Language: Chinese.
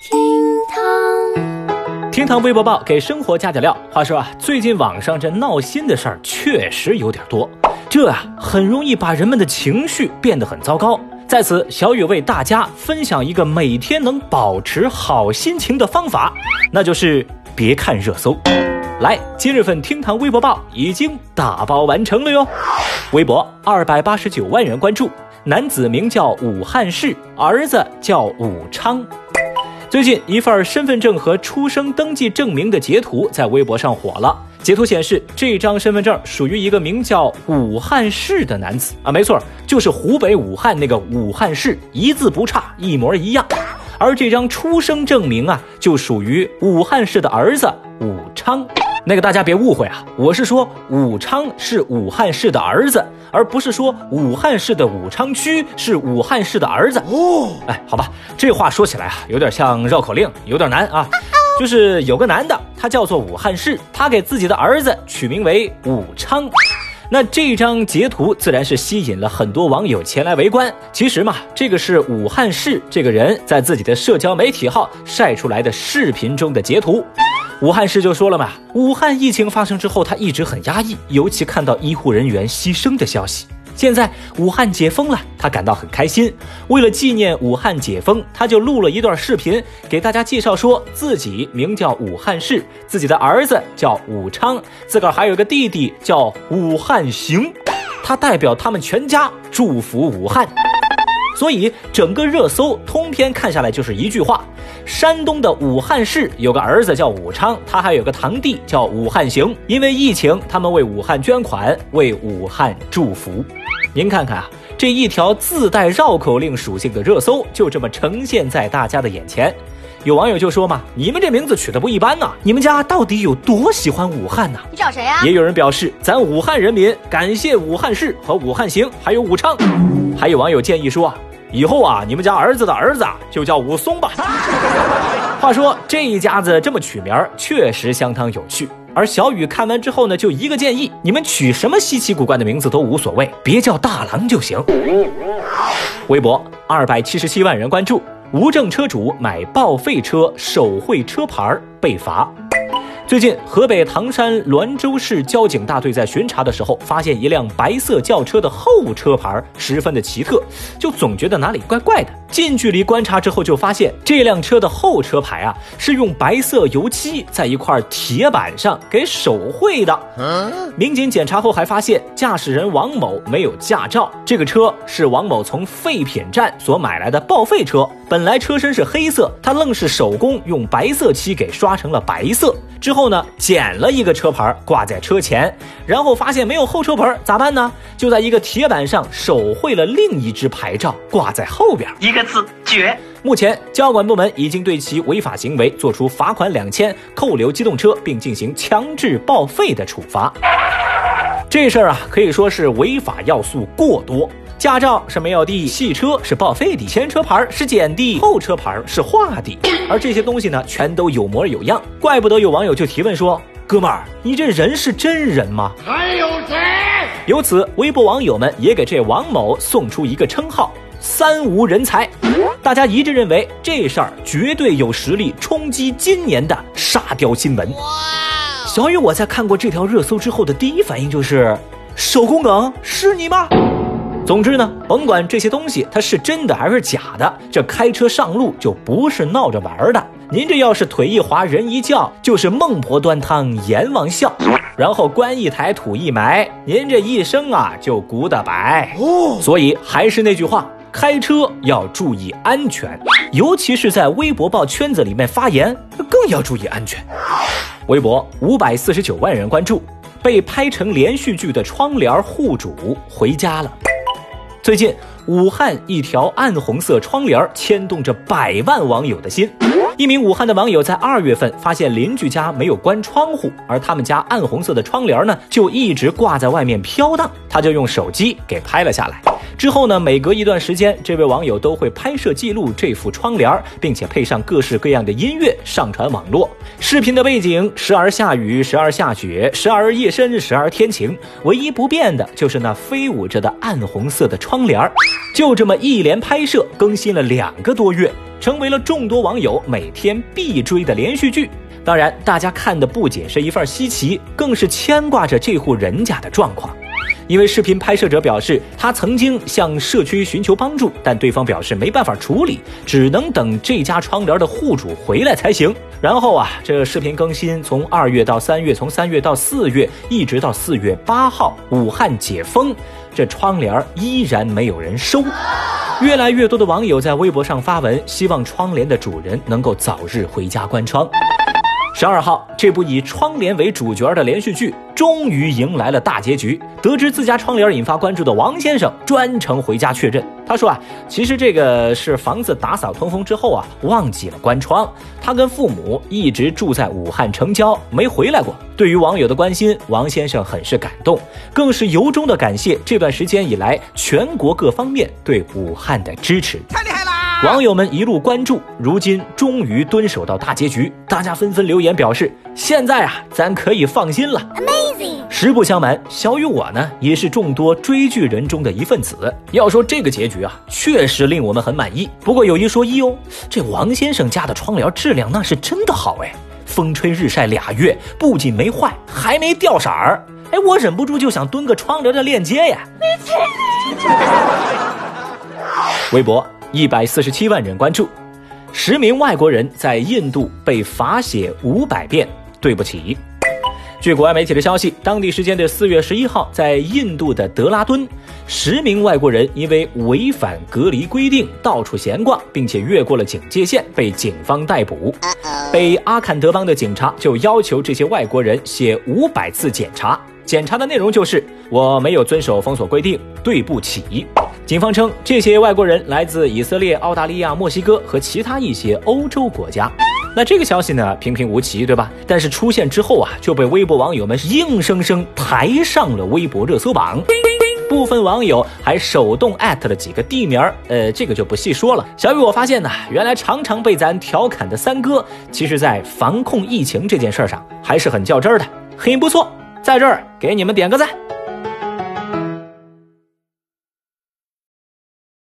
厅堂，厅堂微博报给生活加点料。话说啊，最近网上这闹心的事儿确实有点多，这啊很容易把人们的情绪变得很糟糕。在此，小雨为大家分享一个每天能保持好心情的方法，那就是别看热搜。来，今日份厅堂微博报已经打包完成了哟，微博二百八十九万人关注。男子名叫武汉市，儿子叫武昌。最近，一份身份证和出生登记证明的截图在微博上火了。截图显示，这张身份证属于一个名叫武汉市的男子啊，没错，就是湖北武汉那个武汉市，一字不差，一模一样。而这张出生证明啊，就属于武汉市的儿子武昌。那个大家别误会啊，我是说武昌是武汉市的儿子，而不是说武汉市的武昌区是武汉市的儿子哦。哎，好吧，这话说起来啊，有点像绕口令，有点难啊。就是有个男的，他叫做武汉市，他给自己的儿子取名为武昌。那这张截图自然是吸引了很多网友前来围观。其实嘛，这个是武汉市这个人在自己的社交媒体号晒出来的视频中的截图。武汉市就说了嘛，武汉疫情发生之后，他一直很压抑，尤其看到医护人员牺牲的消息。现在武汉解封了，他感到很开心。为了纪念武汉解封，他就录了一段视频，给大家介绍说自己名叫武汉市，自己的儿子叫武昌，自个儿还有个弟弟叫武汉行，他代表他们全家祝福武汉。所以整个热搜通篇看下来就是一句话：山东的武汉市有个儿子叫武昌，他还有个堂弟叫武汉行。因为疫情，他们为武汉捐款，为武汉祝福。您看看啊，这一条自带绕口令属性的热搜就这么呈现在大家的眼前。有网友就说嘛：“你们这名字取得不一般呐，你们家到底有多喜欢武汉呐？”你找谁呀？也有人表示：“咱武汉人民感谢武汉市和武汉行，还有武昌。”还有网友建议说。以后啊，你们家儿子的儿子就叫武松吧。话说这一家子这么取名儿，确实相当有趣。而小雨看完之后呢，就一个建议：你们取什么稀奇古怪的名字都无所谓，别叫大郎就行。微博二百七十七万人关注，无证车主买报废车手绘车牌被罚。最近，河北唐山滦州市交警大队在巡查的时候，发现一辆白色轿车的后车牌十分的奇特，就总觉得哪里怪怪的。近距离观察之后，就发现这辆车的后车牌啊，是用白色油漆在一块铁板上给手绘的。民警检查后还发现，驾驶人王某没有驾照，这个车是王某从废品站所买来的报废车。本来车身是黑色，他愣是手工用白色漆给刷成了白色。之后呢，捡了一个车牌挂在车前，然后发现没有后车牌，咋办呢？就在一个铁板上手绘了另一只牌照挂在后边，一个字绝。目前交管部门已经对其违法行为作出罚款两千、扣留机动车，并进行强制报废的处罚。这事儿啊，可以说是违法要素过多。驾照是没有的，汽车是报废的，前车牌是捡的，后车牌是画的，而这些东西呢，全都有模有样，怪不得有网友就提问说：“哥们儿，你这人是真人吗？”还有谁？由此，微博网友们也给这王某送出一个称号“三无人才”，大家一致认为这事儿绝对有实力冲击今年的沙雕新闻。小雨，我在看过这条热搜之后的第一反应就是：手工梗是你吗？总之呢，甭管这些东西它是真的还是假的，这开车上路就不是闹着玩的。您这要是腿一滑人一叫，就是孟婆端汤阎王笑，然后棺一抬土一埋，您这一生啊就古的白。哦，所以还是那句话，开车要注意安全，尤其是在微博报圈子里面发言，更要注意安全。微博五百四十九万人关注，被拍成连续剧的窗帘户主回家了。最近，武汉一条暗红色窗帘牵动着百万网友的心。一名武汉的网友在二月份发现邻居家没有关窗户，而他们家暗红色的窗帘呢，就一直挂在外面飘荡。他就用手机给拍了下来。之后呢，每隔一段时间，这位网友都会拍摄记录这副窗帘，并且配上各式各样的音乐上传网络。视频的背景时而下雨，时而下雪，时而夜深，时而天晴。唯一不变的就是那飞舞着的暗红色的窗帘。就这么一连拍摄，更新了两个多月。成为了众多网友每天必追的连续剧。当然，大家看的不仅是一份稀奇，更是牵挂着这户人家的状况。因为视频拍摄者表示，他曾经向社区寻求帮助，但对方表示没办法处理，只能等这家窗帘的户主回来才行。然后啊，这视频更新从二月到三月，从三月到四月，一直到四月八号，武汉解封，这窗帘依然没有人收。越来越多的网友在微博上发文，希望窗帘的主人能够早日回家关窗。十二号，这部以窗帘为主角的连续剧终于迎来了大结局。得知自家窗帘引发关注的王先生专程回家确认。他说啊，其实这个是房子打扫通风之后啊，忘记了关窗。他跟父母一直住在武汉城郊，没回来过。对于网友的关心，王先生很是感动，更是由衷的感谢这段时间以来全国各方面对武汉的支持。网友们一路关注，如今终于蹲守到大结局，大家纷纷留言表示：“现在啊，咱可以放心了。” Amazing！实不相瞒，小雨我呢也是众多追剧人中的一份子。要说这个结局啊，确实令我们很满意。不过有一说一哦，这王先生家的窗帘质量那是真的好哎，风吹日晒俩月，不仅没坏，还没掉色儿。哎，我忍不住就想蹲个窗帘的链接呀。微博。一百四十七万人关注，十名外国人在印度被罚写五百遍“对不起”。据国外媒体的消息，当地时间的四月十一号，在印度的德拉敦，十名外国人因为违反隔离规定到处闲逛，并且越过了警戒线，被警方逮捕。被阿坎德邦的警察就要求这些外国人写五百次检查，检查的内容就是我没有遵守封锁规定，对不起。警方称，这些外国人来自以色列、澳大利亚、墨西哥和其他一些欧洲国家。那这个消息呢，平平无奇，对吧？但是出现之后啊，就被微博网友们硬生生抬上了微博热搜榜。部分网友还手动艾特了几个地名儿，呃，这个就不细说了。小雨，我发现呢，原来常常被咱调侃的三哥，其实在防控疫情这件事上还是很较真儿的，很不错，在这儿给你们点个赞。